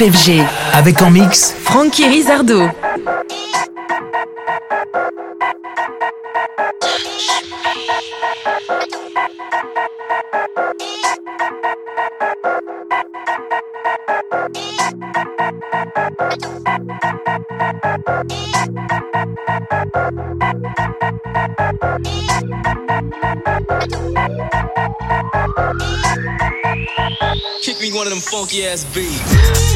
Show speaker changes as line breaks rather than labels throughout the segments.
FG. Avec en mix Francky Rizardo.
Kick me one of them funky ass beats.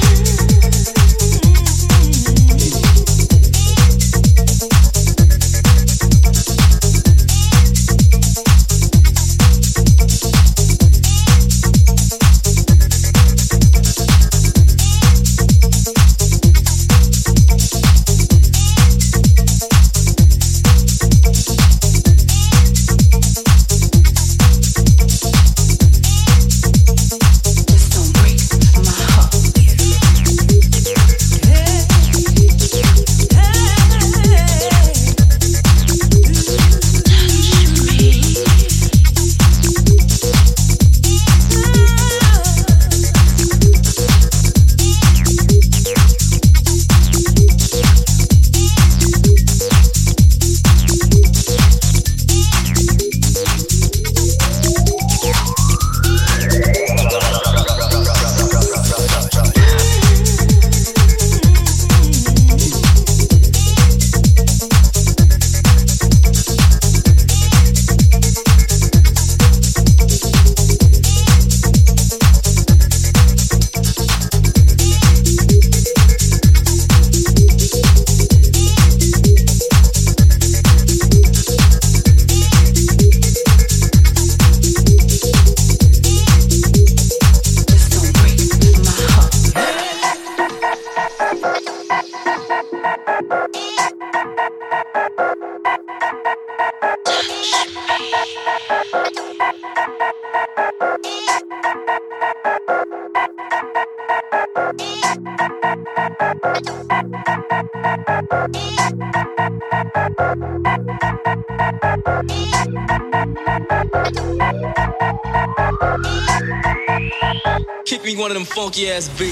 Funky ass beats.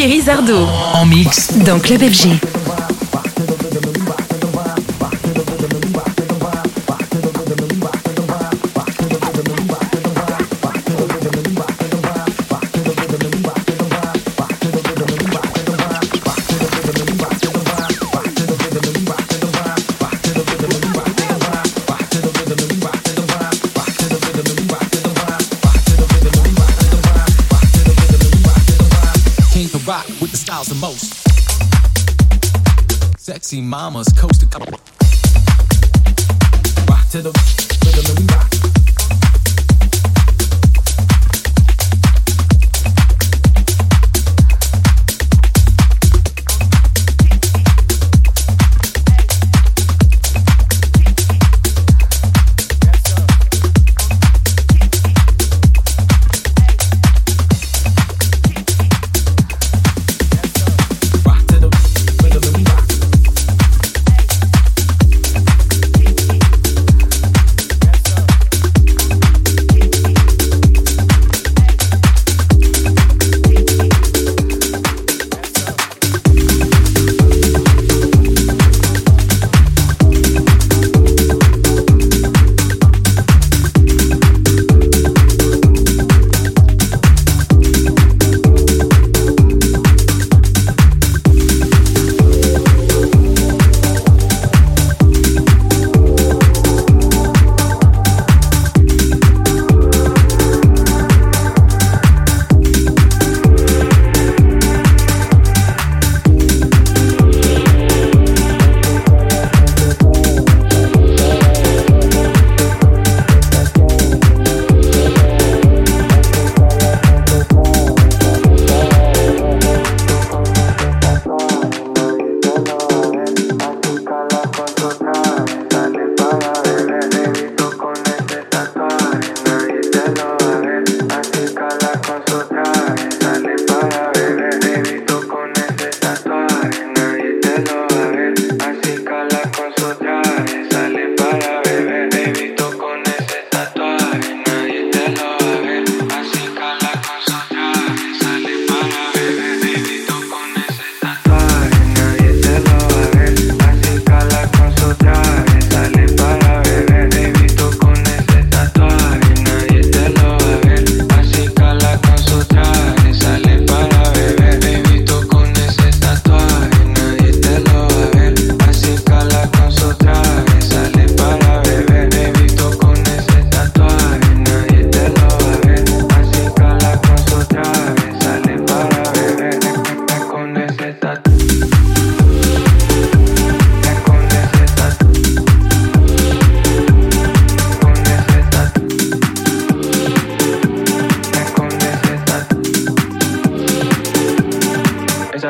Rizardo. En mix. Dans Club FG.
Mamas coast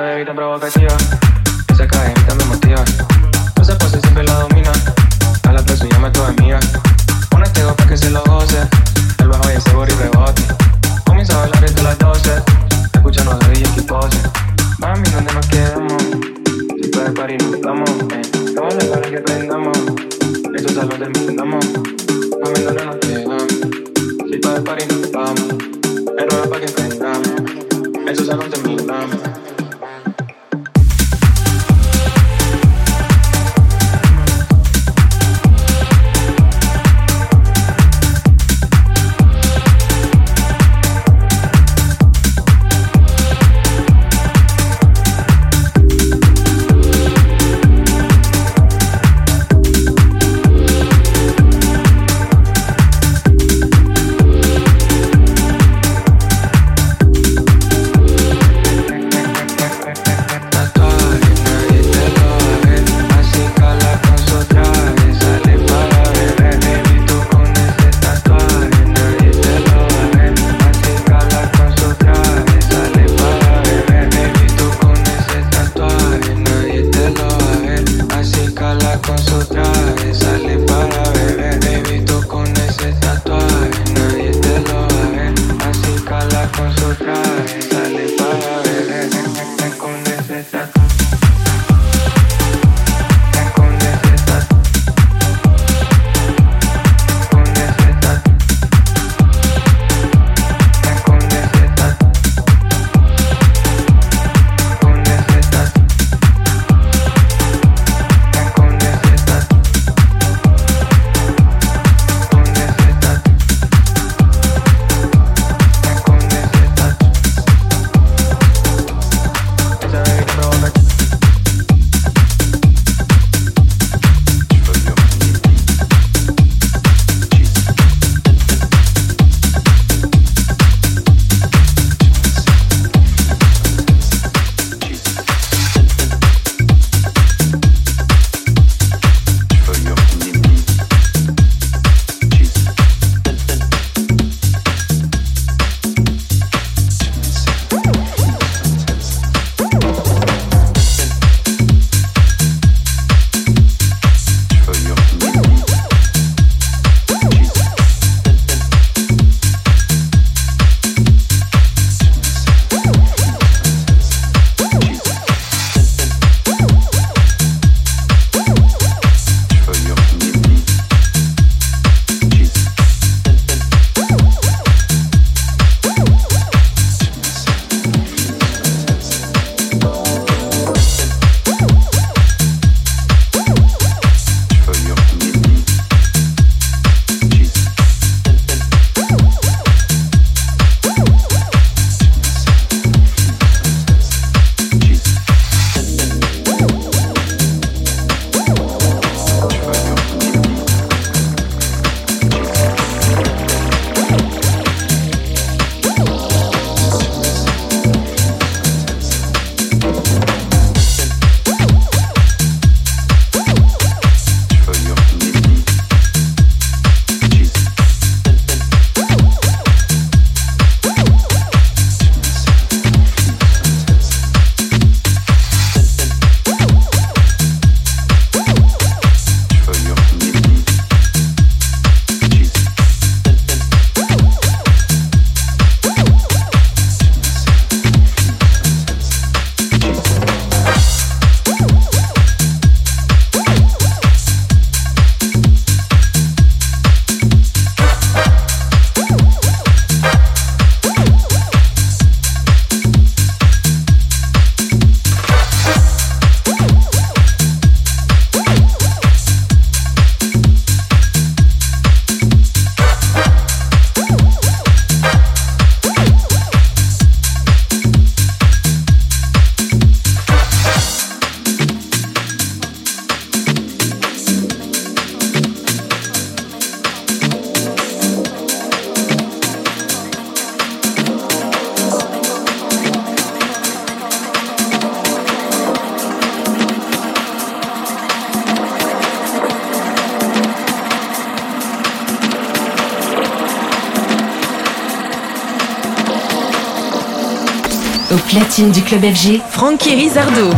baby tan provocativa. Esa cadenita me motiva. Esa pose siempre la domina. A la plaza llama a tu amiga. Ponete dos que se lo goce. El bajo y ese body rebote. Comienza a bailar desde las 12. Escúchanos de DJ que pose. Mami, ¿dónde nos quedamos? Si puedes parir, nos damos. Eh. No vale que prendamos. Esto es lo de mi
platine du club FG, Francky Rizardo.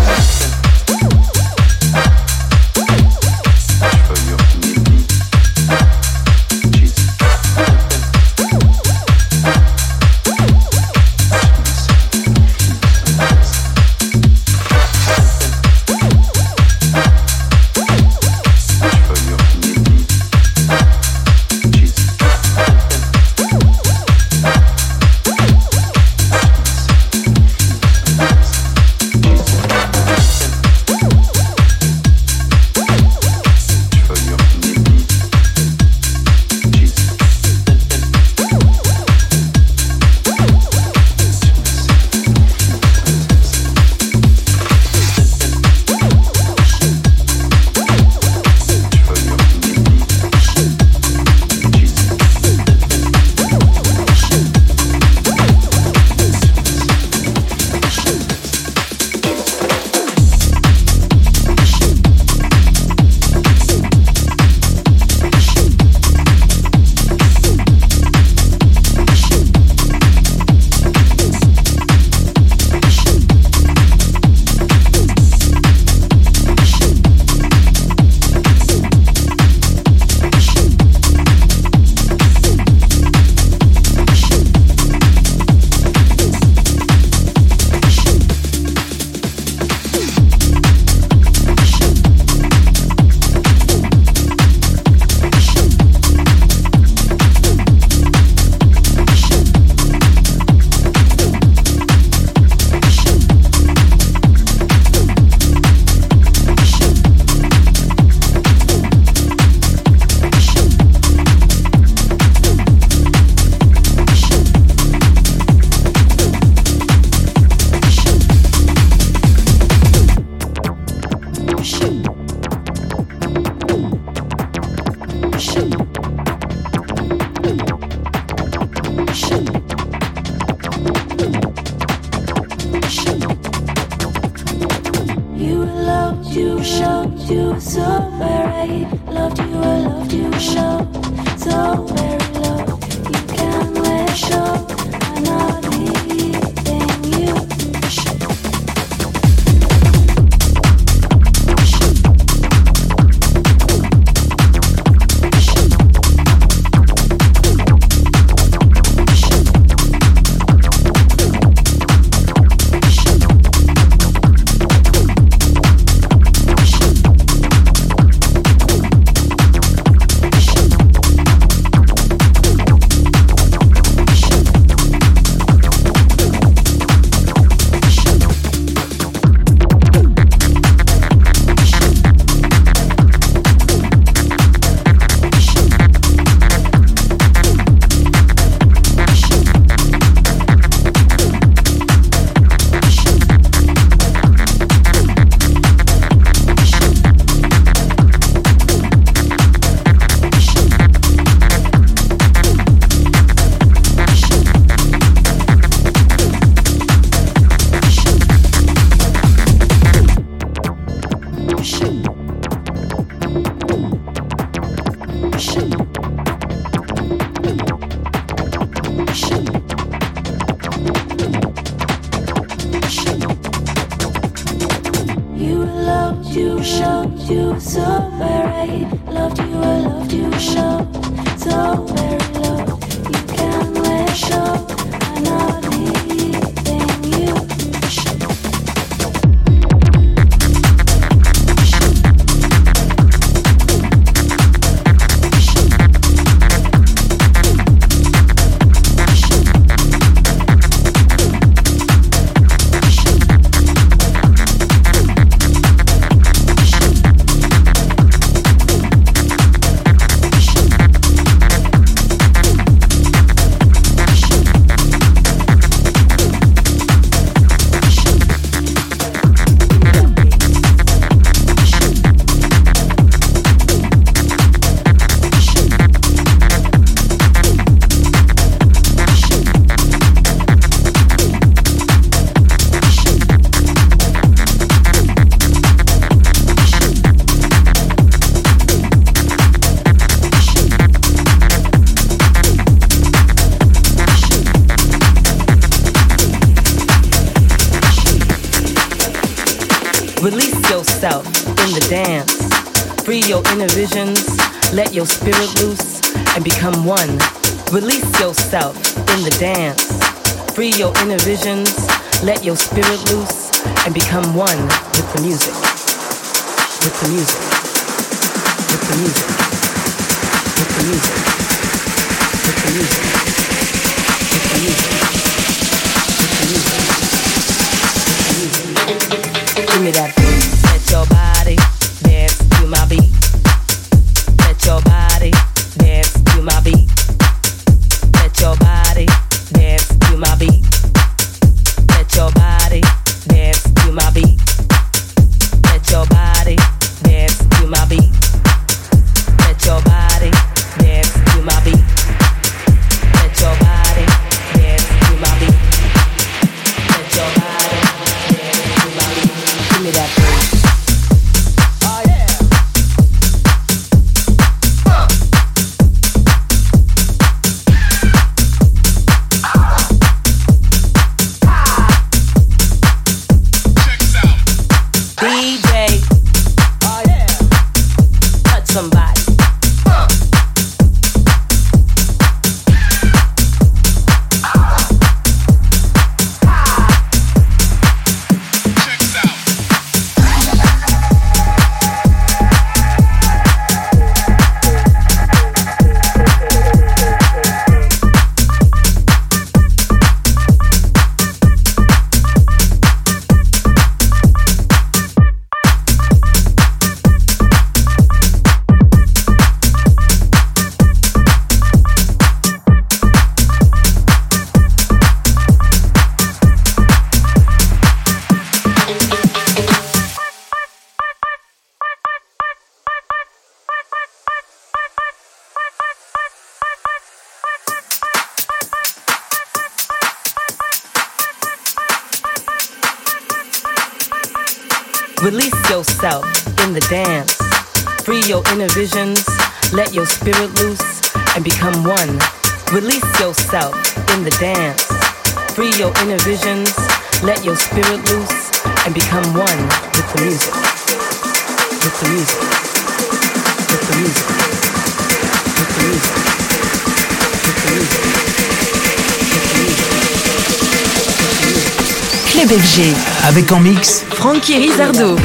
Yourself in the dance. Free your inner visions, let your spirit loose and become one with the music. With the music. With the music. With the music. With the music. With the music. With the music. Give me that beat. Let your body dance to my beat. DJ. Oh yeah. Touch somebody. Free your inner visions, let your spirit loose and become one with the music. With the music. With the music. With the music. With the music. With the music.
Club FG. Avec en mix Frankie Rizardo.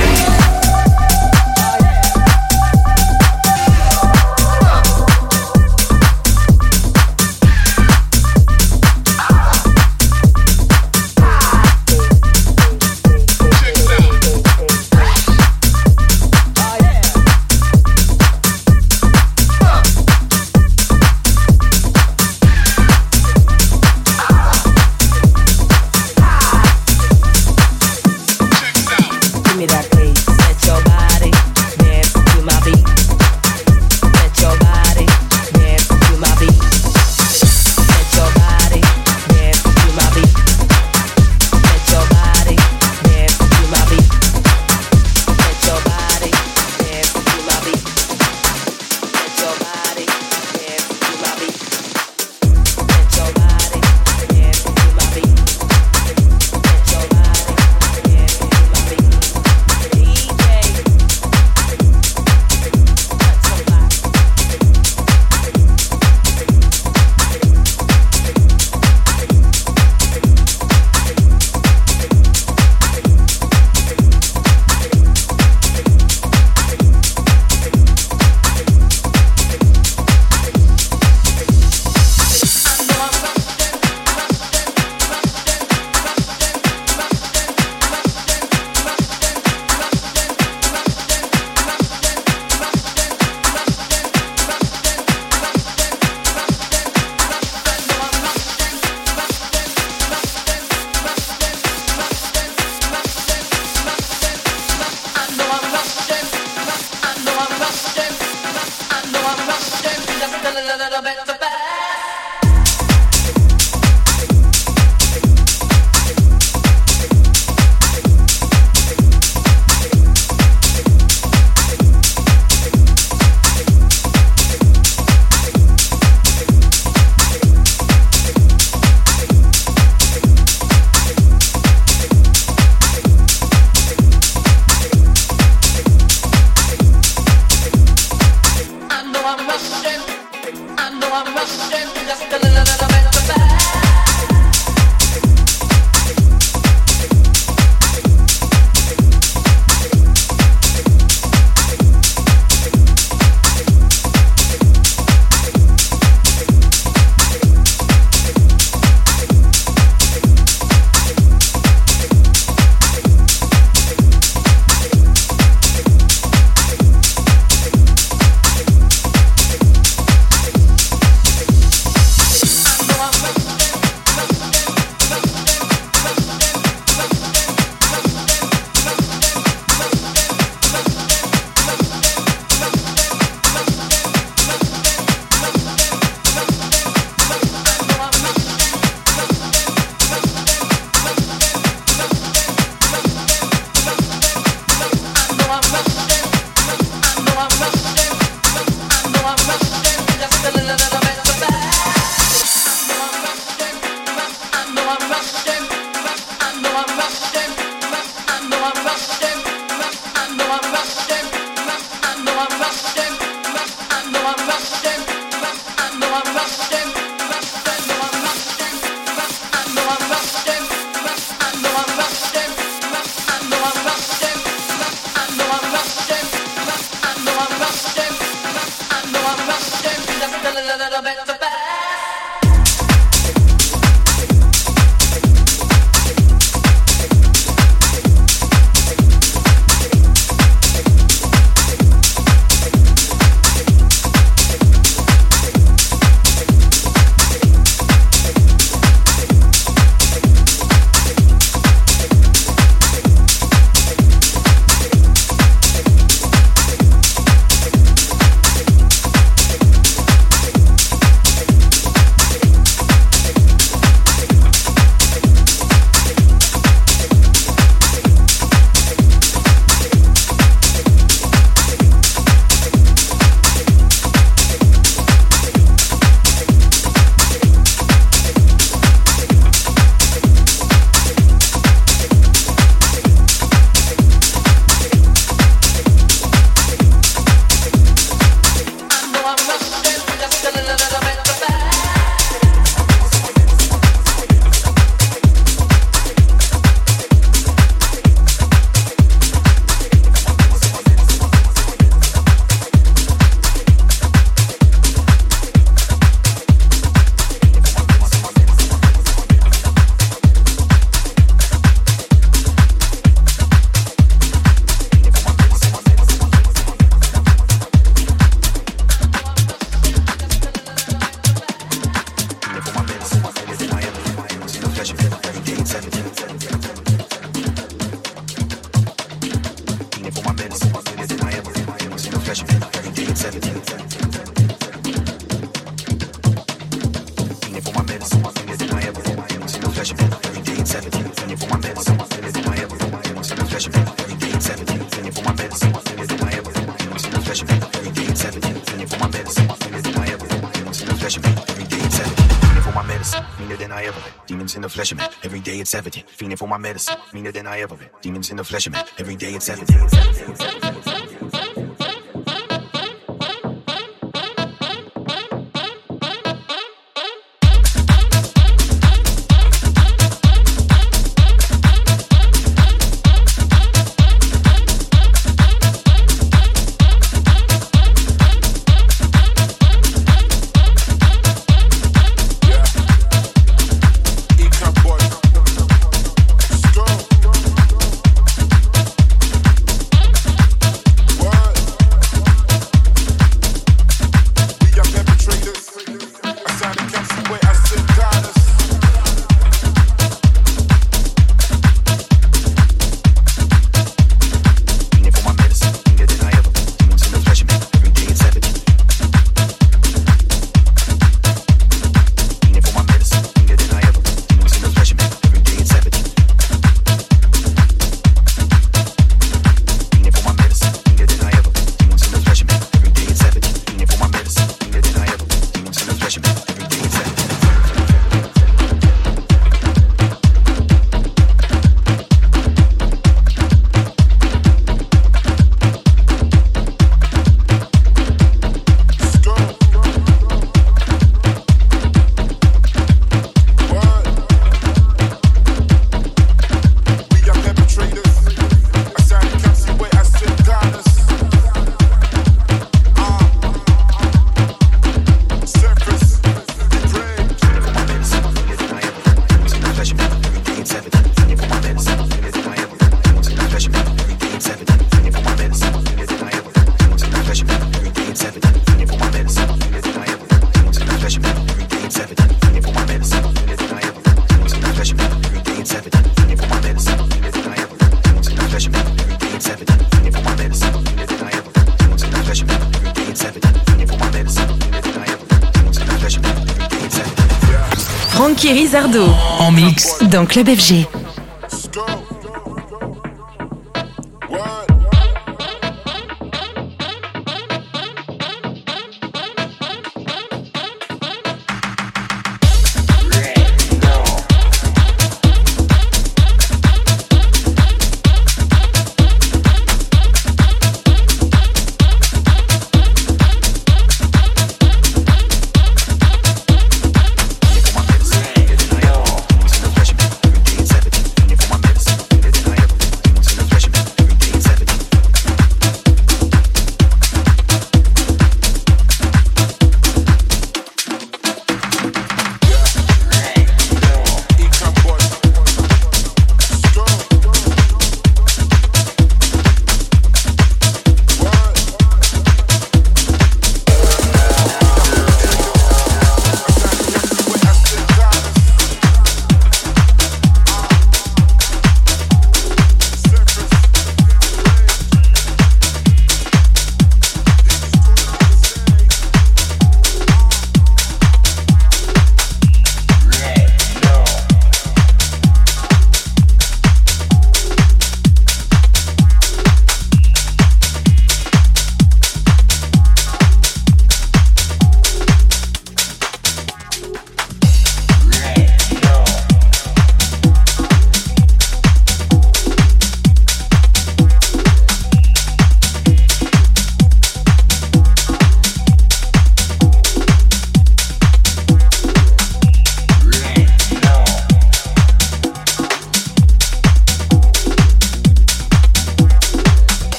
Medicine, meaner than I ever been. Demons in the flesh me, every day it's evident. Frankie
Rizardo. En mix. Dans Club FG.